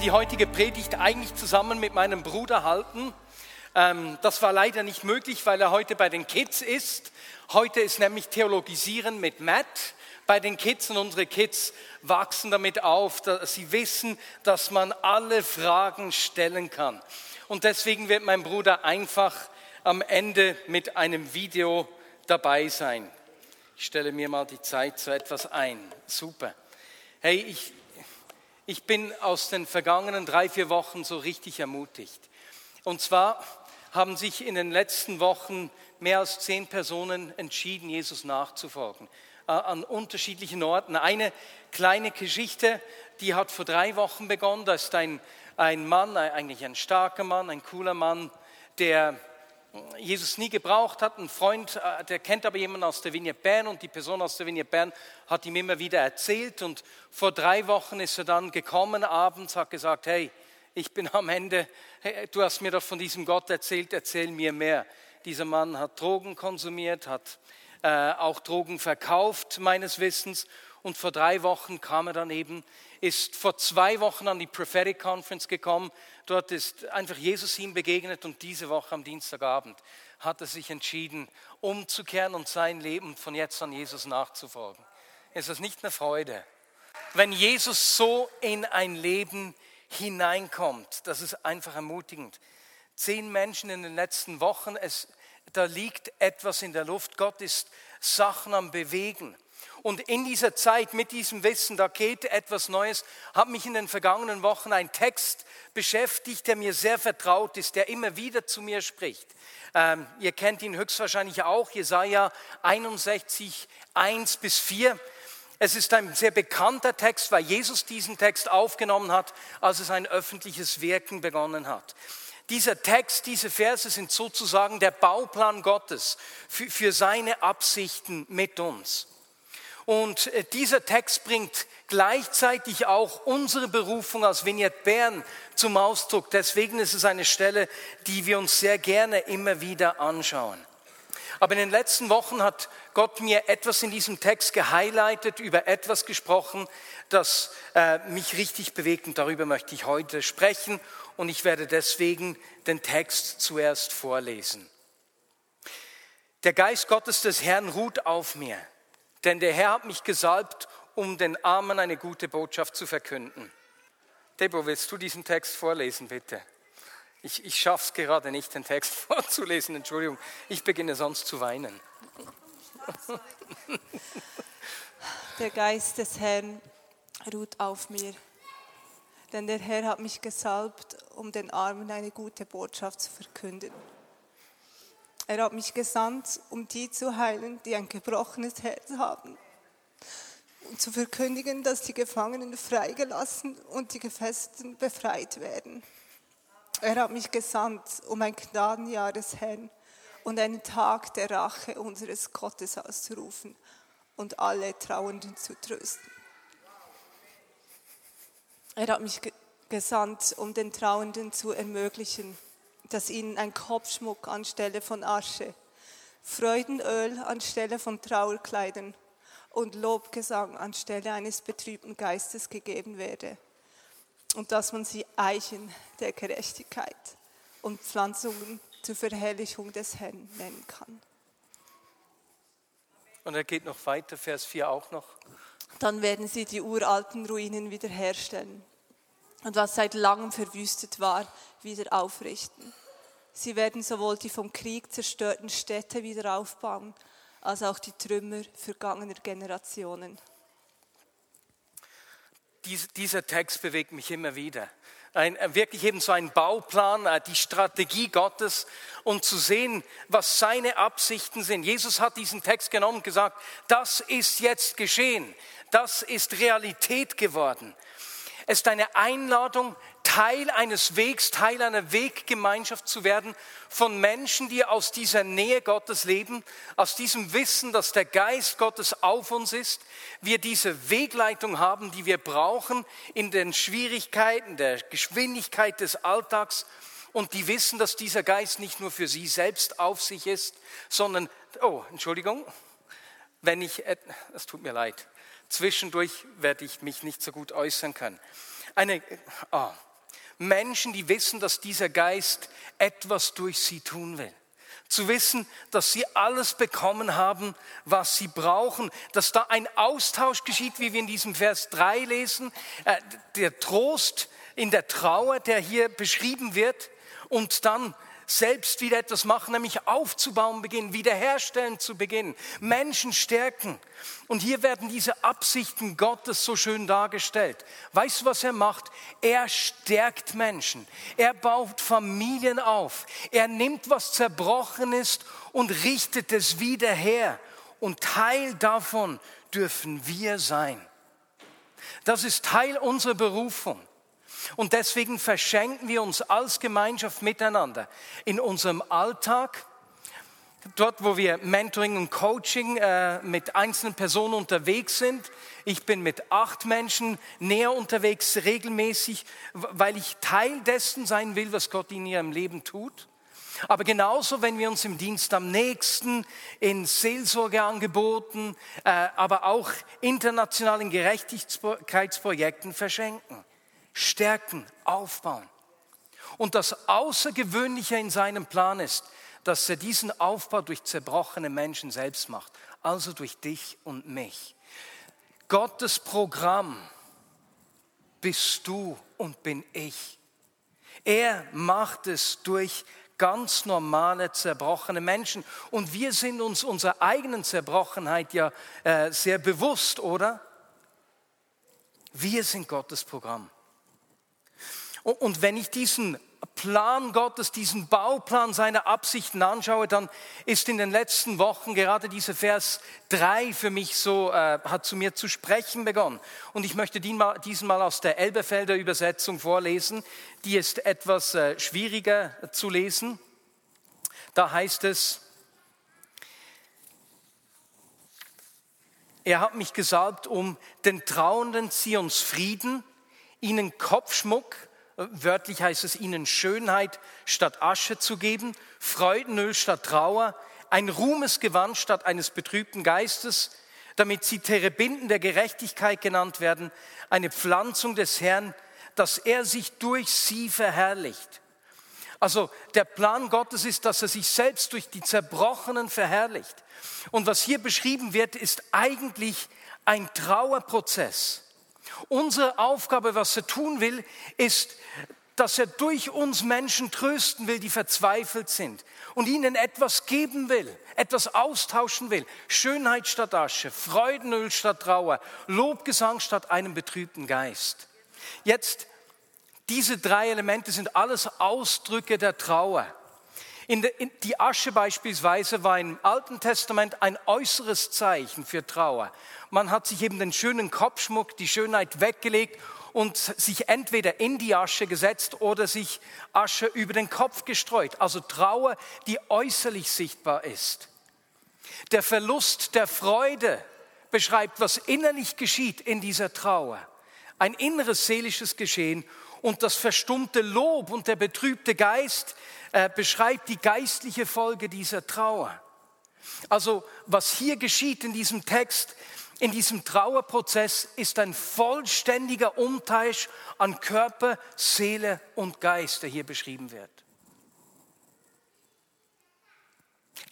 Die heutige Predigt eigentlich zusammen mit meinem Bruder halten. Ähm, das war leider nicht möglich, weil er heute bei den Kids ist. Heute ist nämlich Theologisieren mit Matt bei den Kids und unsere Kids wachsen damit auf, dass sie wissen, dass man alle Fragen stellen kann. Und deswegen wird mein Bruder einfach am Ende mit einem Video dabei sein. Ich stelle mir mal die Zeit so etwas ein. Super. Hey, ich, ich bin aus den vergangenen drei, vier Wochen so richtig ermutigt. Und zwar haben sich in den letzten Wochen mehr als zehn Personen entschieden, Jesus nachzufolgen. Äh, an unterschiedlichen Orten. Eine kleine Geschichte, die hat vor drei Wochen begonnen. Da ist ein, ein Mann, eigentlich ein starker Mann, ein cooler Mann, der Jesus nie gebraucht hat. Ein Freund, äh, der kennt aber jemanden aus der Vignette Bern und die Person aus der Vignette Bern hat ihm immer wieder erzählt. Und vor drei Wochen ist er dann gekommen abends, hat gesagt, hey, ich bin am Ende, du hast mir doch von diesem Gott erzählt, erzähl mir mehr. Dieser Mann hat Drogen konsumiert, hat äh, auch Drogen verkauft, meines Wissens. Und vor drei Wochen kam er dann eben, ist vor zwei Wochen an die Prophetic Conference gekommen. Dort ist einfach Jesus ihm begegnet und diese Woche am Dienstagabend hat er sich entschieden, umzukehren und sein Leben von jetzt an Jesus nachzufolgen. Ist das nicht eine Freude? Wenn Jesus so in ein Leben hineinkommt, das ist einfach ermutigend. Zehn Menschen in den letzten Wochen, es, da liegt etwas in der Luft. Gott ist Sachen am Bewegen. Und in dieser Zeit mit diesem Wissen, da geht etwas Neues, hat mich in den vergangenen Wochen ein Text beschäftigt, der mir sehr vertraut ist, der immer wieder zu mir spricht. Ähm, ihr kennt ihn höchstwahrscheinlich auch, Jesaja 61, 1 bis 4. Es ist ein sehr bekannter Text, weil Jesus diesen Text aufgenommen hat, als es ein öffentliches Wirken begonnen hat. Dieser Text, diese Verse sind sozusagen der Bauplan Gottes für, für seine Absichten mit uns. Und äh, dieser Text bringt gleichzeitig auch unsere Berufung als Vignette Bern zum Ausdruck. Deswegen ist es eine Stelle, die wir uns sehr gerne immer wieder anschauen. Aber in den letzten Wochen hat Gott mir etwas in diesem Text gehighlightet, über etwas gesprochen, das äh, mich richtig bewegt und darüber möchte ich heute sprechen und ich werde deswegen den Text zuerst vorlesen. Der Geist Gottes des Herrn ruht auf mir, denn der Herr hat mich gesalbt, um den Armen eine gute Botschaft zu verkünden. Debo, willst du diesen Text vorlesen, bitte? Ich, ich schaffe es gerade nicht, den Text vorzulesen, Entschuldigung. Ich beginne sonst zu weinen. Der Geist des Herrn ruht auf mir denn der Herr hat mich gesalbt, um den Armen eine gute Botschaft zu verkünden. Er hat mich gesandt, um die zu heilen, die ein gebrochenes Herz haben, und zu verkündigen, dass die Gefangenen freigelassen und die Gefesselten befreit werden. Er hat mich gesandt, um ein Gnadenjahr des Herrn und einen Tag der Rache unseres Gottes auszurufen und alle Trauernden zu trösten. Er hat mich gesandt, um den Trauenden zu ermöglichen, dass ihnen ein Kopfschmuck anstelle von Asche, Freudenöl anstelle von Trauerkleidern und Lobgesang anstelle eines betrübten Geistes gegeben werde. Und dass man sie Eichen der Gerechtigkeit und Pflanzungen zur Verherrlichung des Herrn nennen kann. Und er geht noch weiter, Vers 4 auch noch. Dann werden sie die uralten Ruinen wiederherstellen und was seit langem verwüstet war, wieder aufrichten. Sie werden sowohl die vom Krieg zerstörten Städte wieder aufbauen, als auch die Trümmer vergangener Generationen. Dies, dieser Text bewegt mich immer wieder. Ein, wirklich eben so ein Bauplan, äh, die Strategie Gottes und zu sehen, was seine Absichten sind. Jesus hat diesen Text genommen und gesagt, das ist jetzt geschehen, das ist Realität geworden. Es ist eine Einladung, Teil eines Wegs, Teil einer Weggemeinschaft zu werden von Menschen, die aus dieser Nähe Gottes leben, aus diesem Wissen, dass der Geist Gottes auf uns ist, wir diese Wegleitung haben, die wir brauchen in den Schwierigkeiten, der Geschwindigkeit des Alltags und die wissen, dass dieser Geist nicht nur für sie selbst auf sich ist, sondern, oh, Entschuldigung, wenn ich, es tut mir leid, zwischendurch werde ich mich nicht so gut äußern können. Eine, oh, Menschen, die wissen, dass dieser Geist etwas durch sie tun will. Zu wissen, dass sie alles bekommen haben, was sie brauchen, dass da ein Austausch geschieht, wie wir in diesem Vers 3 lesen, äh, der Trost in der Trauer, der hier beschrieben wird, und dann selbst wieder etwas machen, nämlich aufzubauen beginnen, wiederherstellen zu beginnen, Menschen stärken. Und hier werden diese Absichten Gottes so schön dargestellt. Weißt du, was er macht? Er stärkt Menschen. Er baut Familien auf. Er nimmt, was zerbrochen ist und richtet es wieder her. Und Teil davon dürfen wir sein. Das ist Teil unserer Berufung. Und deswegen verschenken wir uns als Gemeinschaft miteinander in unserem Alltag, dort wo wir Mentoring und Coaching äh, mit einzelnen Personen unterwegs sind. Ich bin mit acht Menschen näher unterwegs, regelmäßig, weil ich Teil dessen sein will, was Gott in ihrem Leben tut. Aber genauso, wenn wir uns im Dienst am nächsten, in Seelsorgeangeboten, äh, aber auch internationalen Gerechtigkeitsprojekten verschenken stärken, aufbauen. Und das Außergewöhnliche in seinem Plan ist, dass er diesen Aufbau durch zerbrochene Menschen selbst macht, also durch dich und mich. Gottes Programm bist du und bin ich. Er macht es durch ganz normale, zerbrochene Menschen. Und wir sind uns unserer eigenen Zerbrochenheit ja äh, sehr bewusst, oder? Wir sind Gottes Programm. Und wenn ich diesen Plan Gottes, diesen Bauplan seiner Absichten anschaue, dann ist in den letzten Wochen gerade dieser Vers 3 für mich so, äh, hat zu mir zu sprechen begonnen. Und ich möchte diesen mal aus der Elbefelder Übersetzung vorlesen. Die ist etwas äh, schwieriger zu lesen. Da heißt es, er hat mich gesalbt, um den Trauenden Zions Frieden, ihnen Kopfschmuck, Wörtlich heißt es ihnen Schönheit statt Asche zu geben, Freudenöl statt Trauer, ein Ruhmesgewand statt eines betrübten Geistes, damit sie Terebinden der Gerechtigkeit genannt werden, eine Pflanzung des Herrn, dass er sich durch sie verherrlicht. Also der Plan Gottes ist, dass er sich selbst durch die Zerbrochenen verherrlicht. Und was hier beschrieben wird, ist eigentlich ein Trauerprozess. Unsere Aufgabe, was er tun will, ist, dass er durch uns Menschen trösten will, die verzweifelt sind und ihnen etwas geben will, etwas austauschen will. Schönheit statt Asche, Freudenöl statt Trauer, Lobgesang statt einem betrübten Geist. Jetzt, diese drei Elemente sind alles Ausdrücke der Trauer. In de, in die Asche beispielsweise war im Alten Testament ein äußeres Zeichen für Trauer. Man hat sich eben den schönen Kopfschmuck, die Schönheit weggelegt und sich entweder in die Asche gesetzt oder sich Asche über den Kopf gestreut. Also Trauer, die äußerlich sichtbar ist. Der Verlust der Freude beschreibt, was innerlich geschieht in dieser Trauer. Ein inneres seelisches Geschehen und das verstummte Lob und der betrübte Geist äh, beschreibt die geistliche Folge dieser Trauer. Also was hier geschieht in diesem Text, in diesem Trauerprozess ist ein vollständiger Umtausch an Körper, Seele und Geist, der hier beschrieben wird.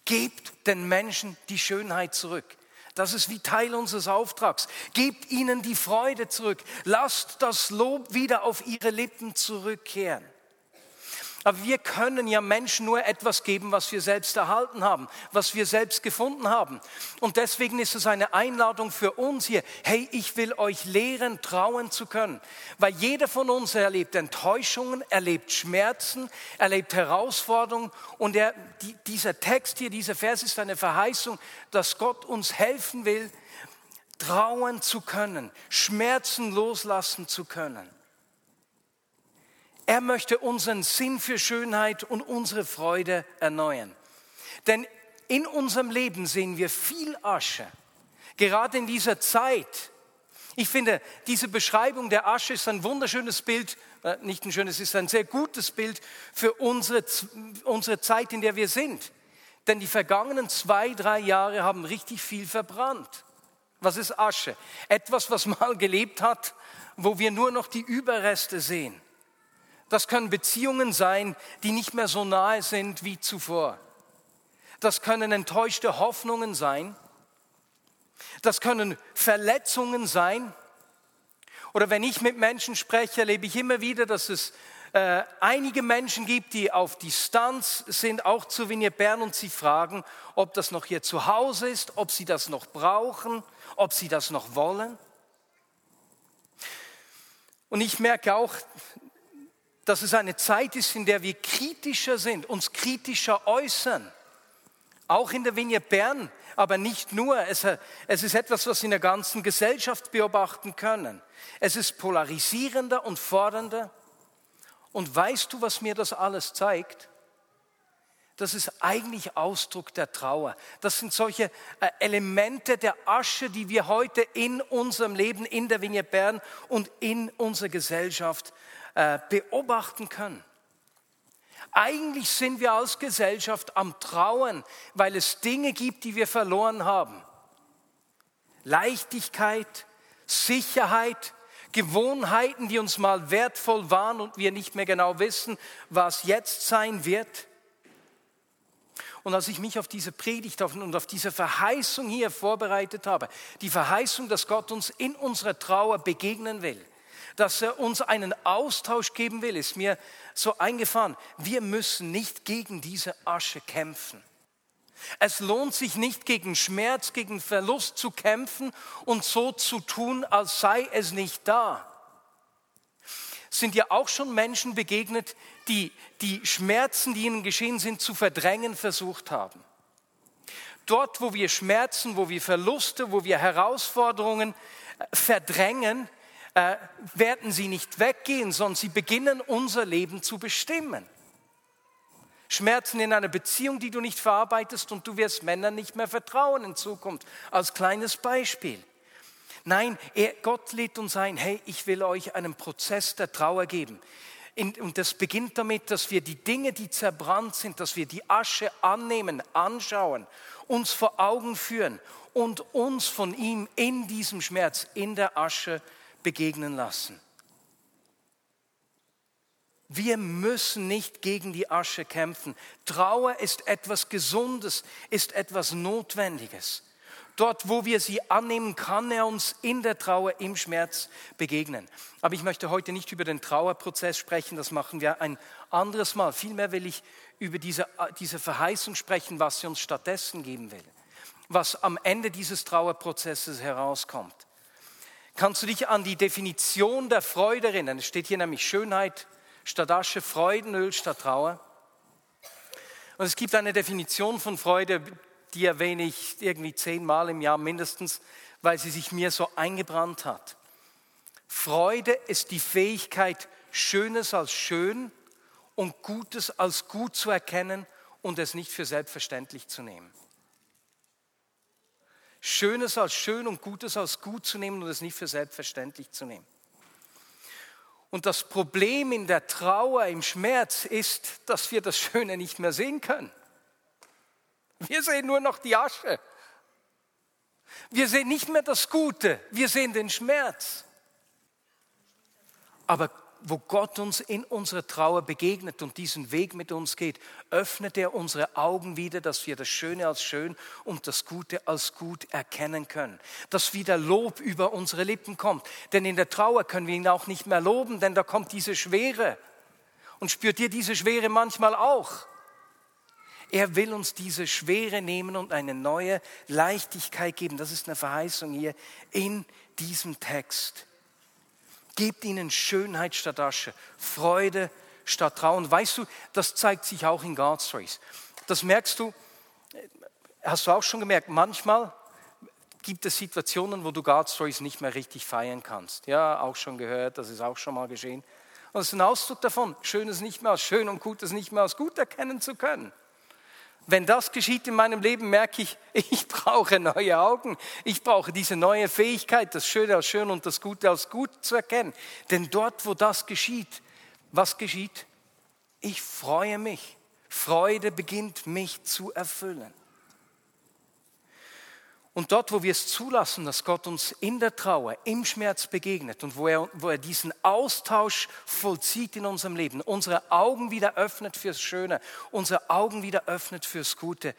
Gebt den Menschen die Schönheit zurück. Das ist wie Teil unseres Auftrags. Gebt ihnen die Freude zurück. Lasst das Lob wieder auf ihre Lippen zurückkehren. Aber wir können ja Menschen nur etwas geben, was wir selbst erhalten haben, was wir selbst gefunden haben. Und deswegen ist es eine Einladung für uns hier. Hey, ich will euch lehren, trauen zu können. Weil jeder von uns erlebt Enttäuschungen, erlebt Schmerzen, erlebt Herausforderungen. Und er, die, dieser Text hier, dieser Vers ist eine Verheißung, dass Gott uns helfen will, trauen zu können, Schmerzen loslassen zu können. Er möchte unseren Sinn für Schönheit und unsere Freude erneuern. Denn in unserem Leben sehen wir viel Asche, gerade in dieser Zeit. Ich finde, diese Beschreibung der Asche ist ein wunderschönes Bild, äh, nicht ein schönes, es ist ein sehr gutes Bild für unsere, unsere Zeit, in der wir sind. Denn die vergangenen zwei, drei Jahre haben richtig viel verbrannt. Was ist Asche? Etwas, was mal gelebt hat, wo wir nur noch die Überreste sehen. Das können Beziehungen sein, die nicht mehr so nahe sind wie zuvor. Das können enttäuschte Hoffnungen sein. Das können Verletzungen sein. Oder wenn ich mit Menschen spreche, erlebe ich immer wieder, dass es äh, einige Menschen gibt, die auf Distanz sind, auch zu Vignette Bern, und sie fragen, ob das noch hier zu Hause ist, ob sie das noch brauchen, ob sie das noch wollen. Und ich merke auch, dass es eine Zeit ist, in der wir kritischer sind, uns kritischer äußern. Auch in der Vignette Bern, aber nicht nur. Es, es ist etwas, was wir in der ganzen Gesellschaft beobachten können. Es ist polarisierender und fordernder. Und weißt du, was mir das alles zeigt? Das ist eigentlich Ausdruck der Trauer. Das sind solche äh, Elemente der Asche, die wir heute in unserem Leben in der Vignette Bern und in unserer Gesellschaft äh, beobachten können. Eigentlich sind wir als Gesellschaft am Trauen, weil es Dinge gibt, die wir verloren haben. Leichtigkeit, Sicherheit, Gewohnheiten, die uns mal wertvoll waren und wir nicht mehr genau wissen, was jetzt sein wird. Und als ich mich auf diese Predigt und auf diese Verheißung hier vorbereitet habe, die Verheißung, dass Gott uns in unserer Trauer begegnen will, dass er uns einen Austausch geben will, ist mir so eingefahren. Wir müssen nicht gegen diese Asche kämpfen. Es lohnt sich nicht gegen Schmerz, gegen Verlust zu kämpfen und so zu tun, als sei es nicht da. Sind ja auch schon Menschen begegnet, die die Schmerzen, die ihnen geschehen sind, zu verdrängen versucht haben. Dort, wo wir Schmerzen, wo wir Verluste, wo wir Herausforderungen verdrängen, äh, werden sie nicht weggehen, sondern sie beginnen unser Leben zu bestimmen. Schmerzen in einer Beziehung, die du nicht verarbeitest und du wirst Männern nicht mehr vertrauen in Zukunft. Als kleines Beispiel. Nein, er, Gott lädt uns ein, hey, ich will euch einen Prozess der Trauer geben. Und das beginnt damit, dass wir die Dinge, die zerbrannt sind, dass wir die Asche annehmen, anschauen, uns vor Augen führen und uns von ihm in diesem Schmerz, in der Asche begegnen lassen. Wir müssen nicht gegen die Asche kämpfen. Trauer ist etwas Gesundes, ist etwas Notwendiges. Dort, wo wir sie annehmen, kann er uns in der Trauer, im Schmerz begegnen. Aber ich möchte heute nicht über den Trauerprozess sprechen, das machen wir ein anderes Mal. Vielmehr will ich über diese, diese Verheißung sprechen, was sie uns stattdessen geben will, was am Ende dieses Trauerprozesses herauskommt. Kannst du dich an die Definition der Freude erinnern? Es steht hier nämlich Schönheit, statt Asche Freudenöl statt Trauer. Und es gibt eine Definition von Freude, die erwähne ich irgendwie zehnmal im Jahr mindestens, weil sie sich mir so eingebrannt hat. Freude ist die Fähigkeit, Schönes als schön und Gutes als gut zu erkennen und es nicht für selbstverständlich zu nehmen. Schönes als schön und Gutes als gut zu nehmen und es nicht für selbstverständlich zu nehmen. Und das Problem in der Trauer, im Schmerz ist, dass wir das Schöne nicht mehr sehen können. Wir sehen nur noch die Asche. Wir sehen nicht mehr das Gute, wir sehen den Schmerz. Aber wo Gott uns in unserer Trauer begegnet und diesen Weg mit uns geht, öffnet er unsere Augen wieder, dass wir das Schöne als schön und das Gute als gut erkennen können. Dass wieder Lob über unsere Lippen kommt. Denn in der Trauer können wir ihn auch nicht mehr loben, denn da kommt diese Schwere. Und spürt ihr diese Schwere manchmal auch? Er will uns diese Schwere nehmen und eine neue Leichtigkeit geben. Das ist eine Verheißung hier in diesem Text. Gebt ihnen Schönheit statt Asche, Freude statt Trauen. Weißt du, das zeigt sich auch in God Stories. Das merkst du, hast du auch schon gemerkt, manchmal gibt es Situationen, wo du God Stories nicht mehr richtig feiern kannst. Ja, auch schon gehört, das ist auch schon mal geschehen. Und es ist ein Ausdruck davon, Schönes nicht mehr als schön und Gutes nicht mehr als gut erkennen zu können. Wenn das geschieht in meinem Leben, merke ich, ich brauche neue Augen. Ich brauche diese neue Fähigkeit, das Schöne als schön und das Gute als gut zu erkennen. Denn dort, wo das geschieht, was geschieht? Ich freue mich. Freude beginnt mich zu erfüllen. Und dort, wo wir es zulassen, dass Gott uns in der Trauer, im Schmerz begegnet und wo er, wo er diesen Austausch vollzieht in unserem Leben, unsere Augen wieder öffnet fürs Schöne, unsere Augen wieder öffnet fürs Gute,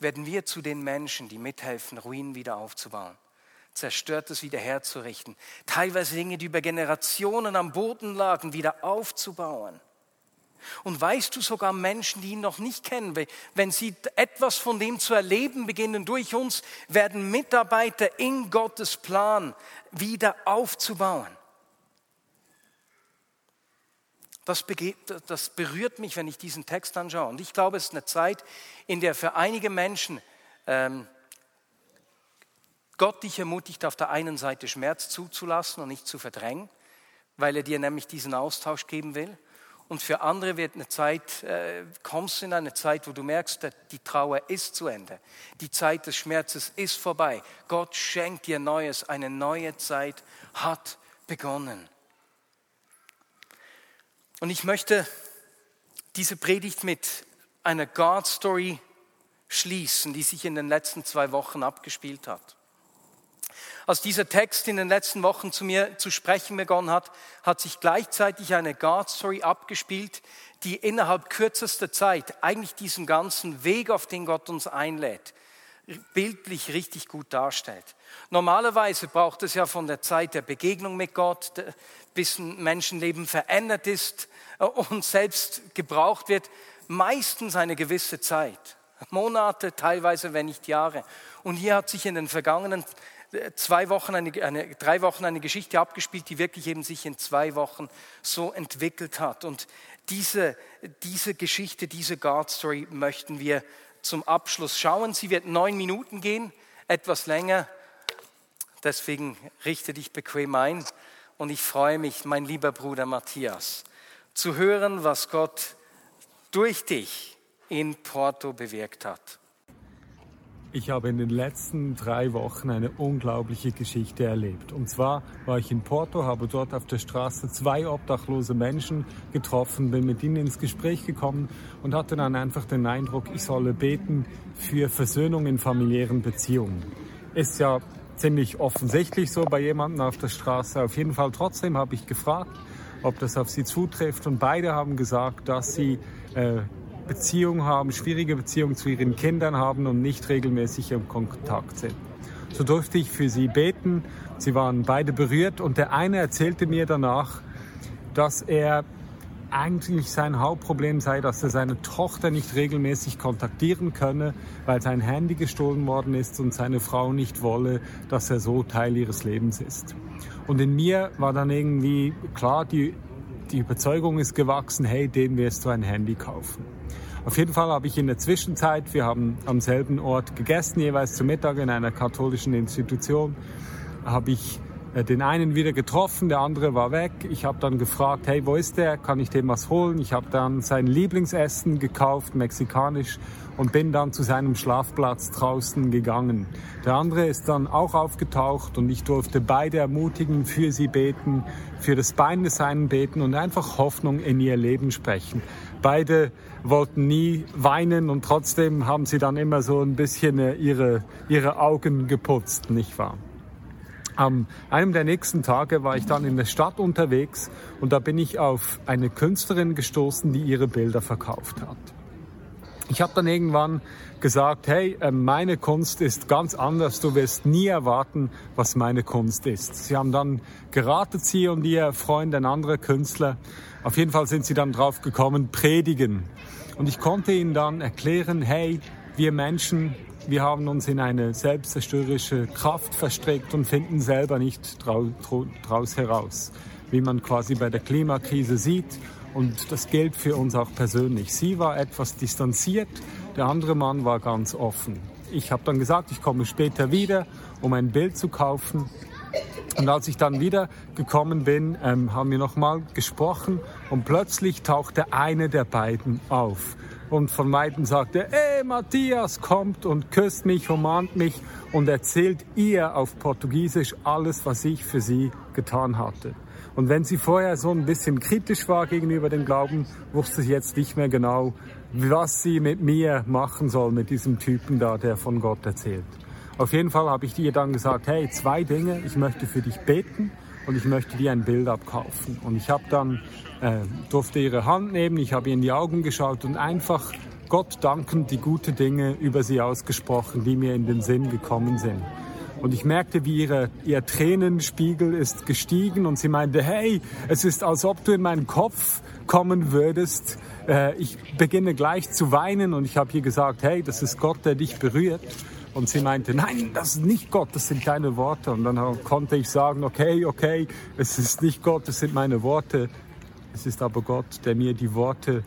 werden wir zu den Menschen, die mithelfen, Ruinen wieder aufzubauen, Zerstörtes wieder herzurichten, teilweise Dinge, die über Generationen am Boden lagen, wieder aufzubauen. Und weißt du sogar Menschen, die ihn noch nicht kennen, wenn sie etwas von dem zu erleben beginnen durch uns, werden Mitarbeiter in Gottes Plan wieder aufzubauen. Das, das berührt mich, wenn ich diesen Text anschaue. Und ich glaube, es ist eine Zeit, in der für einige Menschen ähm, Gott dich ermutigt, auf der einen Seite Schmerz zuzulassen und nicht zu verdrängen, weil er dir nämlich diesen Austausch geben will. Und für andere wird eine Zeit, äh, kommst du in eine Zeit, wo du merkst, die Trauer ist zu Ende. Die Zeit des Schmerzes ist vorbei. Gott schenkt dir Neues. Eine neue Zeit hat begonnen. Und ich möchte diese Predigt mit einer God-Story schließen, die sich in den letzten zwei Wochen abgespielt hat. Als dieser Text in den letzten Wochen zu mir zu sprechen begonnen hat, hat sich gleichzeitig eine God-Story abgespielt, die innerhalb kürzester Zeit eigentlich diesen ganzen Weg, auf den Gott uns einlädt, bildlich richtig gut darstellt. Normalerweise braucht es ja von der Zeit der Begegnung mit Gott, bis ein Menschenleben verändert ist äh, und selbst gebraucht wird, meistens eine gewisse Zeit. Monate, teilweise wenn nicht Jahre. Und hier hat sich in den vergangenen zwei Wochen, eine, eine, drei Wochen eine Geschichte abgespielt, die wirklich eben sich in zwei Wochen so entwickelt hat. Und diese, diese Geschichte, diese God Story möchten wir zum Abschluss schauen. Sie wird neun Minuten gehen, etwas länger. Deswegen richte dich bequem ein. Und ich freue mich, mein lieber Bruder Matthias, zu hören, was Gott durch dich in Porto bewirkt hat. Ich habe in den letzten drei Wochen eine unglaubliche Geschichte erlebt. Und zwar war ich in Porto, habe dort auf der Straße zwei obdachlose Menschen getroffen, bin mit ihnen ins Gespräch gekommen und hatte dann einfach den Eindruck, ich solle beten für Versöhnung in familiären Beziehungen. Ist ja ziemlich offensichtlich so bei jemandem auf der Straße. Auf jeden Fall trotzdem habe ich gefragt, ob das auf sie zutrifft und beide haben gesagt, dass sie äh, Beziehung haben, schwierige Beziehungen zu ihren Kindern haben und nicht regelmäßig im Kontakt sind. So durfte ich für sie beten. Sie waren beide berührt und der eine erzählte mir danach, dass er eigentlich sein Hauptproblem sei, dass er seine Tochter nicht regelmäßig kontaktieren könne, weil sein Handy gestohlen worden ist und seine Frau nicht wolle, dass er so Teil ihres Lebens ist. Und in mir war dann irgendwie klar, die, die Überzeugung ist gewachsen, hey, dem wirst du ein Handy kaufen. Auf jeden Fall habe ich in der Zwischenzeit, wir haben am selben Ort gegessen, jeweils zu Mittag in einer katholischen Institution, habe ich den einen wieder getroffen, der andere war weg. Ich habe dann gefragt, hey, wo ist der? Kann ich dem was holen? Ich habe dann sein Lieblingsessen gekauft, mexikanisch, und bin dann zu seinem Schlafplatz draußen gegangen. Der andere ist dann auch aufgetaucht und ich durfte beide ermutigen, für sie beten, für das Bein des einen beten und einfach Hoffnung in ihr Leben sprechen. Beide wollten nie weinen und trotzdem haben sie dann immer so ein bisschen äh, ihre, ihre Augen geputzt, nicht wahr? Am einem der nächsten Tage war ich dann in der Stadt unterwegs und da bin ich auf eine Künstlerin gestoßen, die ihre Bilder verkauft hat. Ich habe dann irgendwann gesagt, hey, äh, meine Kunst ist ganz anders, du wirst nie erwarten, was meine Kunst ist. Sie haben dann geratet, sie und ihr Freund, ein anderer Künstler. Auf jeden Fall sind sie dann drauf gekommen, predigen. Und ich konnte ihnen dann erklären, hey, wir Menschen, wir haben uns in eine selbstzerstörerische Kraft verstrickt und finden selber nicht draus heraus, wie man quasi bei der Klimakrise sieht. Und das gilt für uns auch persönlich. Sie war etwas distanziert, der andere Mann war ganz offen. Ich habe dann gesagt, ich komme später wieder, um ein Bild zu kaufen. Und als ich dann wieder gekommen bin, ähm, haben wir nochmal gesprochen und plötzlich tauchte eine der beiden auf. Und von Weitem sagte, ey, Matthias kommt und küsst mich, umarmt mich und erzählt ihr auf Portugiesisch alles, was ich für sie getan hatte. Und wenn sie vorher so ein bisschen kritisch war gegenüber dem Glauben, wusste sie jetzt nicht mehr genau, was sie mit mir machen soll, mit diesem Typen da, der von Gott erzählt. Auf jeden Fall habe ich ihr dann gesagt, hey, zwei Dinge, ich möchte für dich beten und ich möchte dir ein Bild abkaufen. Und ich habe dann, äh, durfte ihre Hand nehmen, ich habe ihr in die Augen geschaut und einfach Gott dankend die guten Dinge über sie ausgesprochen, die mir in den Sinn gekommen sind. Und ich merkte, wie ihre, ihr Tränenspiegel ist gestiegen und sie meinte, hey, es ist, als ob du in meinen Kopf kommen würdest. Äh, ich beginne gleich zu weinen und ich habe ihr gesagt, hey, das ist Gott, der dich berührt. Und sie meinte, nein, das ist nicht Gott, das sind deine Worte. Und dann konnte ich sagen, okay, okay, es ist nicht Gott, es sind meine Worte. Es ist aber Gott, der mir die Worte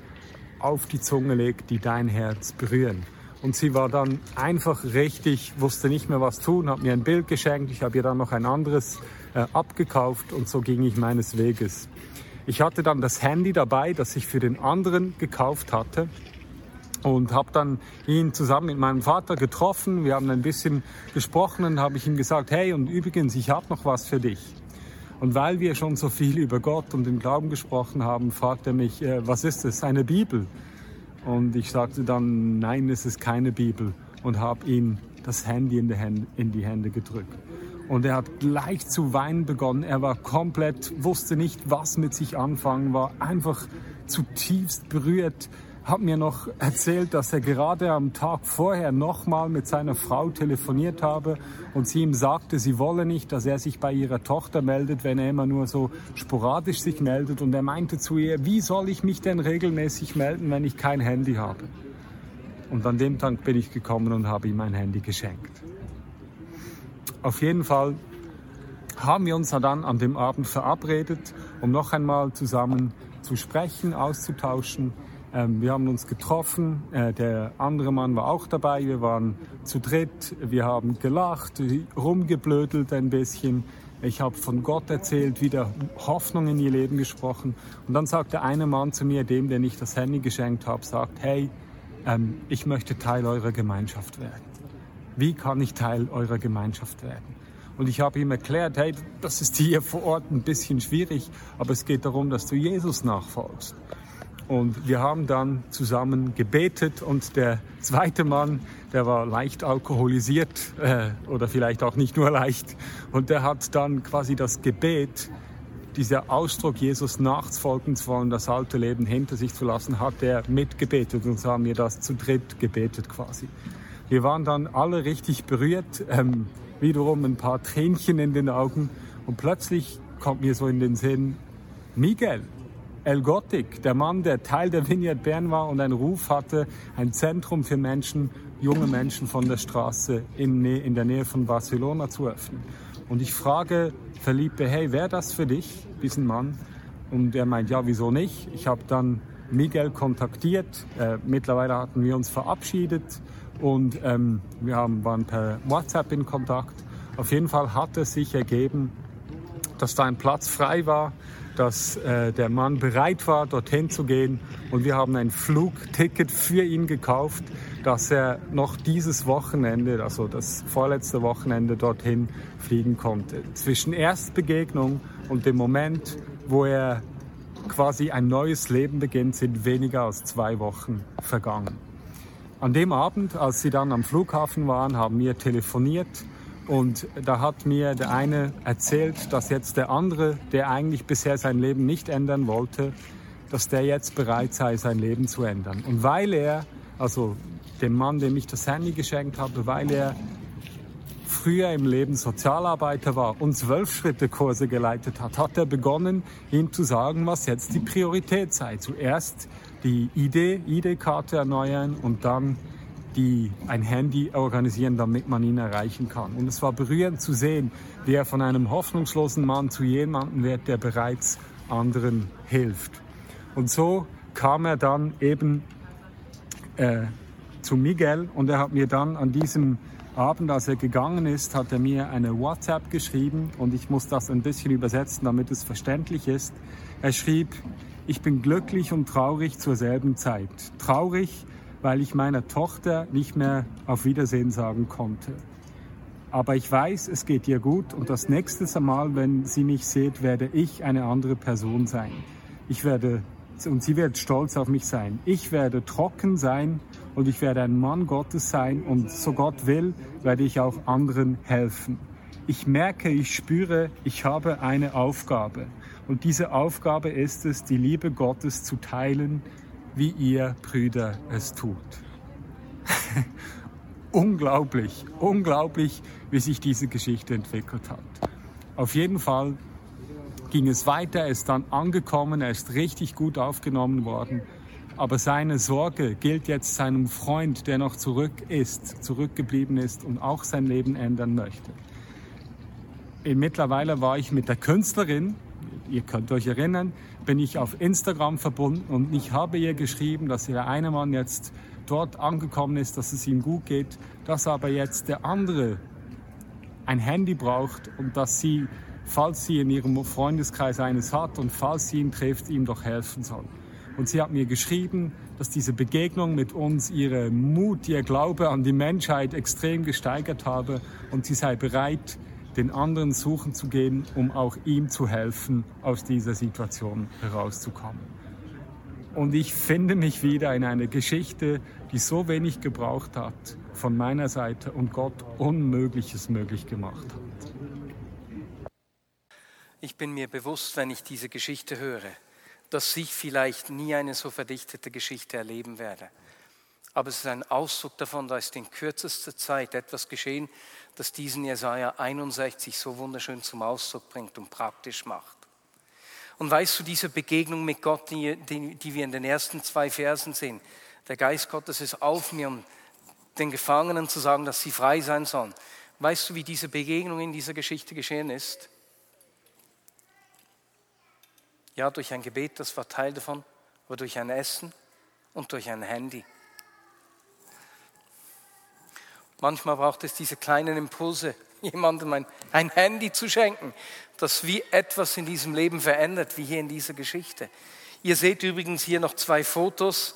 auf die Zunge legt, die dein Herz berühren. Und sie war dann einfach richtig, wusste nicht mehr was tun, hat mir ein Bild geschenkt. Ich habe ihr dann noch ein anderes äh, abgekauft und so ging ich meines Weges. Ich hatte dann das Handy dabei, das ich für den anderen gekauft hatte und habe dann ihn zusammen mit meinem Vater getroffen. Wir haben ein bisschen gesprochen und habe ich ihm gesagt, hey und übrigens, ich habe noch was für dich. Und weil wir schon so viel über Gott und den Glauben gesprochen haben, fragt er mich, äh, was ist es? Eine Bibel? Und ich sagte dann, nein, es ist keine Bibel und habe ihm das Handy in die, Hände, in die Hände gedrückt. Und er hat gleich zu weinen begonnen. Er war komplett, wusste nicht, was mit sich anfangen, war einfach zutiefst berührt hat mir noch erzählt, dass er gerade am Tag vorher nochmal mit seiner Frau telefoniert habe und sie ihm sagte, sie wolle nicht, dass er sich bei ihrer Tochter meldet, wenn er immer nur so sporadisch sich meldet. Und er meinte zu ihr, wie soll ich mich denn regelmäßig melden, wenn ich kein Handy habe? Und an dem Tag bin ich gekommen und habe ihm ein Handy geschenkt. Auf jeden Fall haben wir uns dann an dem Abend verabredet, um noch einmal zusammen zu sprechen, auszutauschen ähm, wir haben uns getroffen, äh, der andere Mann war auch dabei, wir waren zu dritt, wir haben gelacht, rumgeblödelt ein bisschen. Ich habe von Gott erzählt, wieder Hoffnung in ihr Leben gesprochen. Und dann sagt der eine Mann zu mir, dem, den ich das Handy geschenkt habe, sagt, hey, ähm, ich möchte Teil eurer Gemeinschaft werden. Wie kann ich Teil eurer Gemeinschaft werden? Und ich habe ihm erklärt, hey, das ist hier vor Ort ein bisschen schwierig, aber es geht darum, dass du Jesus nachfolgst. Und wir haben dann zusammen gebetet und der zweite Mann, der war leicht alkoholisiert äh, oder vielleicht auch nicht nur leicht. Und der hat dann quasi das Gebet, dieser Ausdruck, Jesus nachfolgen zu wollen, das alte Leben hinter sich zu lassen, hat er mitgebetet und so haben wir das zu dritt gebetet quasi. Wir waren dann alle richtig berührt, ähm, wiederum ein paar Tränchen in den Augen und plötzlich kommt mir so in den Sinn, Miguel, El Gothic, der Mann, der Teil der Vineyard Bern war und einen Ruf hatte, ein Zentrum für Menschen, junge Menschen von der Straße in, in der Nähe von Barcelona zu öffnen. Und ich frage Felipe, hey, wäre das für dich, diesen Mann? Und er meint, ja, wieso nicht? Ich habe dann Miguel kontaktiert. Äh, mittlerweile hatten wir uns verabschiedet und ähm, wir haben, waren per WhatsApp in Kontakt. Auf jeden Fall hat es sich ergeben, dass da ein Platz frei war dass äh, der Mann bereit war, dorthin zu gehen. Und wir haben ein Flugticket für ihn gekauft, dass er noch dieses Wochenende, also das vorletzte Wochenende, dorthin fliegen konnte. Zwischen Erstbegegnung und dem Moment, wo er quasi ein neues Leben beginnt, sind weniger als zwei Wochen vergangen. An dem Abend, als sie dann am Flughafen waren, haben wir telefoniert und da hat mir der eine erzählt, dass jetzt der andere, der eigentlich bisher sein Leben nicht ändern wollte, dass der jetzt bereit sei, sein Leben zu ändern. Und weil er, also dem Mann, dem ich das Handy geschenkt habe, weil er früher im Leben Sozialarbeiter war und Zwölf-Schritte-Kurse geleitet hat, hat er begonnen, ihm zu sagen, was jetzt die Priorität sei. Zuerst die ID-Karte erneuern und dann die ein Handy organisieren, damit man ihn erreichen kann. Und es war berührend zu sehen, wie er von einem hoffnungslosen Mann zu jemandem wird, der bereits anderen hilft. Und so kam er dann eben äh, zu Miguel und er hat mir dann an diesem Abend, als er gegangen ist, hat er mir eine WhatsApp geschrieben und ich muss das ein bisschen übersetzen, damit es verständlich ist. Er schrieb, ich bin glücklich und traurig zur selben Zeit. Traurig, weil ich meiner Tochter nicht mehr auf Wiedersehen sagen konnte. Aber ich weiß, es geht ihr gut und das nächste Mal, wenn sie mich sieht, werde ich eine andere Person sein. Ich werde, und sie wird stolz auf mich sein. Ich werde trocken sein und ich werde ein Mann Gottes sein und so Gott will, werde ich auch anderen helfen. Ich merke, ich spüre, ich habe eine Aufgabe. Und diese Aufgabe ist es, die Liebe Gottes zu teilen, wie ihr Brüder es tut. unglaublich, unglaublich, wie sich diese Geschichte entwickelt hat. Auf jeden Fall ging es weiter, er ist dann angekommen, er ist richtig gut aufgenommen worden. Aber seine Sorge gilt jetzt seinem Freund, der noch zurück ist, zurückgeblieben ist und auch sein Leben ändern möchte. Mittlerweile war ich mit der Künstlerin, ihr könnt euch erinnern, bin ich auf Instagram verbunden und ich habe ihr geschrieben, dass der eine Mann jetzt dort angekommen ist, dass es ihm gut geht, dass aber jetzt der andere ein Handy braucht und dass sie, falls sie in ihrem Freundeskreis eines hat und falls sie ihn trifft, ihm doch helfen soll. Und sie hat mir geschrieben, dass diese Begegnung mit uns ihre Mut, ihr Glaube an die Menschheit extrem gesteigert habe und sie sei bereit, den anderen suchen zu gehen, um auch ihm zu helfen, aus dieser Situation herauszukommen. Und ich finde mich wieder in einer Geschichte, die so wenig gebraucht hat von meiner Seite und Gott Unmögliches möglich gemacht hat. Ich bin mir bewusst, wenn ich diese Geschichte höre, dass ich vielleicht nie eine so verdichtete Geschichte erleben werde. Aber es ist ein Ausdruck davon, da ist in kürzester Zeit etwas geschehen, das diesen Jesaja 61 so wunderschön zum Ausdruck bringt und praktisch macht. Und weißt du, diese Begegnung mit Gott, die, die, die wir in den ersten zwei Versen sehen, der Geist Gottes ist auf mir, um den Gefangenen zu sagen, dass sie frei sein sollen. Weißt du, wie diese Begegnung in dieser Geschichte geschehen ist? Ja, durch ein Gebet, das war Teil davon, aber durch ein Essen und durch ein Handy. Manchmal braucht es diese kleinen Impulse, jemandem ein, ein Handy zu schenken, das wie etwas in diesem Leben verändert, wie hier in dieser Geschichte. Ihr seht übrigens hier noch zwei Fotos.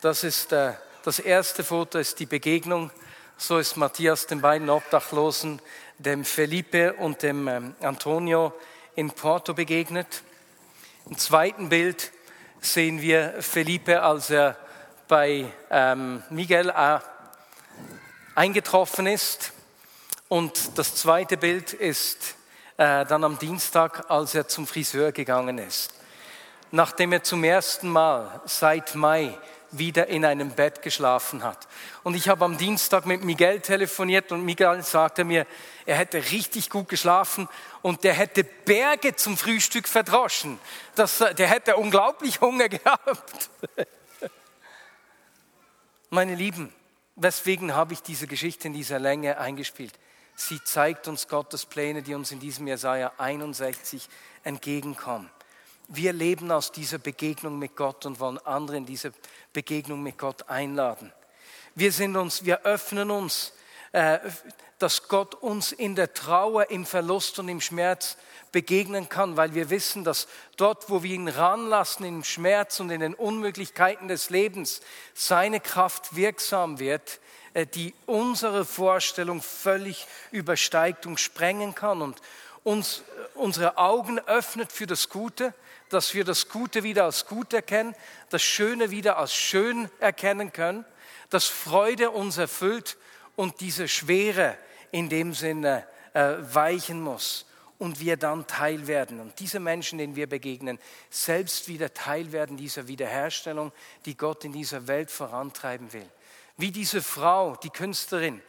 Das ist äh, das erste Foto ist die Begegnung. So ist Matthias den beiden Obdachlosen, dem Felipe und dem ähm, Antonio in Porto begegnet. Im zweiten Bild sehen wir Felipe, als er bei ähm, Miguel eingetroffen ist. Und das zweite Bild ist äh, dann am Dienstag, als er zum Friseur gegangen ist. Nachdem er zum ersten Mal seit Mai wieder in einem Bett geschlafen hat. Und ich habe am Dienstag mit Miguel telefoniert und Miguel sagte mir, er hätte richtig gut geschlafen und der hätte Berge zum Frühstück verdroschen. Das, der hätte unglaublich Hunger gehabt. Meine Lieben, weswegen habe ich diese Geschichte in dieser Länge eingespielt? Sie zeigt uns Gottes Pläne, die uns in diesem Jesaja 61 entgegenkommen. Wir leben aus dieser Begegnung mit Gott und wollen andere in diese Begegnung mit Gott einladen. Wir sind uns, wir öffnen uns, dass Gott uns in der Trauer, im Verlust und im Schmerz begegnen kann, weil wir wissen, dass dort, wo wir ihn ranlassen, im Schmerz und in den Unmöglichkeiten des Lebens, seine Kraft wirksam wird, äh, die unsere Vorstellung völlig übersteigt und sprengen kann und uns äh, unsere Augen öffnet für das Gute, dass wir das Gute wieder als gut erkennen, das Schöne wieder als schön erkennen können, dass Freude uns erfüllt und diese Schwere in dem Sinne äh, weichen muss und wir dann Teil werden. Und diese Menschen, denen wir begegnen, selbst wieder Teil werden dieser Wiederherstellung, die Gott in dieser Welt vorantreiben will. Wie diese Frau, die Künstlerin,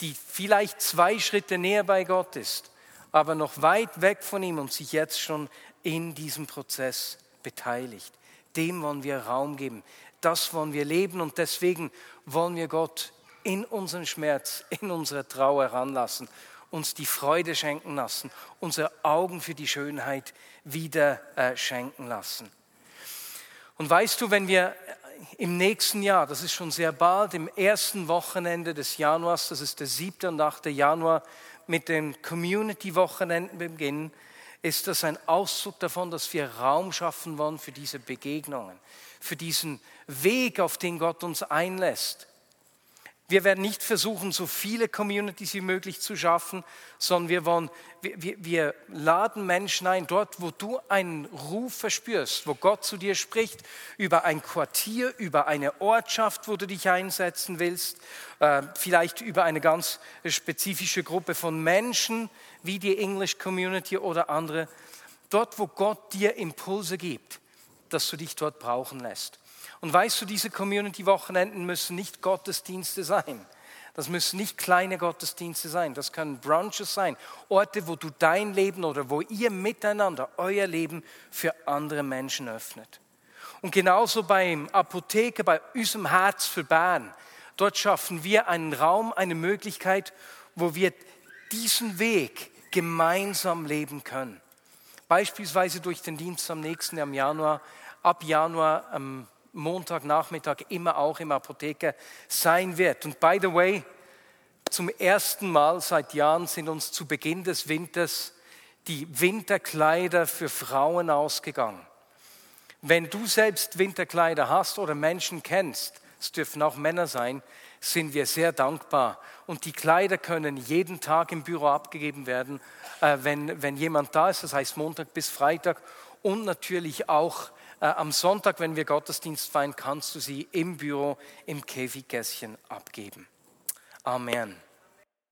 die vielleicht zwei Schritte näher bei Gott ist, aber noch weit weg von ihm und sich jetzt schon in diesem Prozess beteiligt. Dem wollen wir Raum geben. Das wollen wir leben und deswegen wollen wir Gott in unseren Schmerz, in unsere Trauer heranlassen, uns die Freude schenken lassen, unsere Augen für die Schönheit wieder äh, schenken lassen. Und weißt du, wenn wir im nächsten Jahr, das ist schon sehr bald, im ersten Wochenende des Januars, das ist der 7. und 8. Januar, mit den Community-Wochenenden beginnen, ist das ein Ausdruck davon, dass wir Raum schaffen wollen für diese Begegnungen, für diesen Weg, auf den Gott uns einlässt. Wir werden nicht versuchen, so viele Communities wie möglich zu schaffen, sondern wir, wollen, wir, wir, laden Menschen ein, dort, wo du einen Ruf verspürst, wo Gott zu dir spricht, über ein Quartier, über eine Ortschaft, wo du dich einsetzen willst, äh, vielleicht über eine ganz spezifische Gruppe von Menschen, wie die English Community oder andere, dort, wo Gott dir Impulse gibt, dass du dich dort brauchen lässt. Und weißt du, diese Community-Wochenenden müssen nicht Gottesdienste sein. Das müssen nicht kleine Gottesdienste sein. Das können Brunches sein. Orte, wo du dein Leben oder wo ihr miteinander euer Leben für andere Menschen öffnet. Und genauso beim Apotheker, bei unserem Herz für Bern. Dort schaffen wir einen Raum, eine Möglichkeit, wo wir diesen Weg gemeinsam leben können. Beispielsweise durch den Dienst am nächsten im Januar, ab Januar am Montagnachmittag immer auch im Apotheker sein wird. Und by the way, zum ersten Mal seit Jahren sind uns zu Beginn des Winters die Winterkleider für Frauen ausgegangen. Wenn du selbst Winterkleider hast oder Menschen kennst, es dürfen auch Männer sein, sind wir sehr dankbar. Und die Kleider können jeden Tag im Büro abgegeben werden, äh, wenn, wenn jemand da ist, das heißt Montag bis Freitag und natürlich auch äh, am Sonntag, wenn wir Gottesdienst feiern, kannst du sie im Büro im Käfiggässchen abgeben. Amen.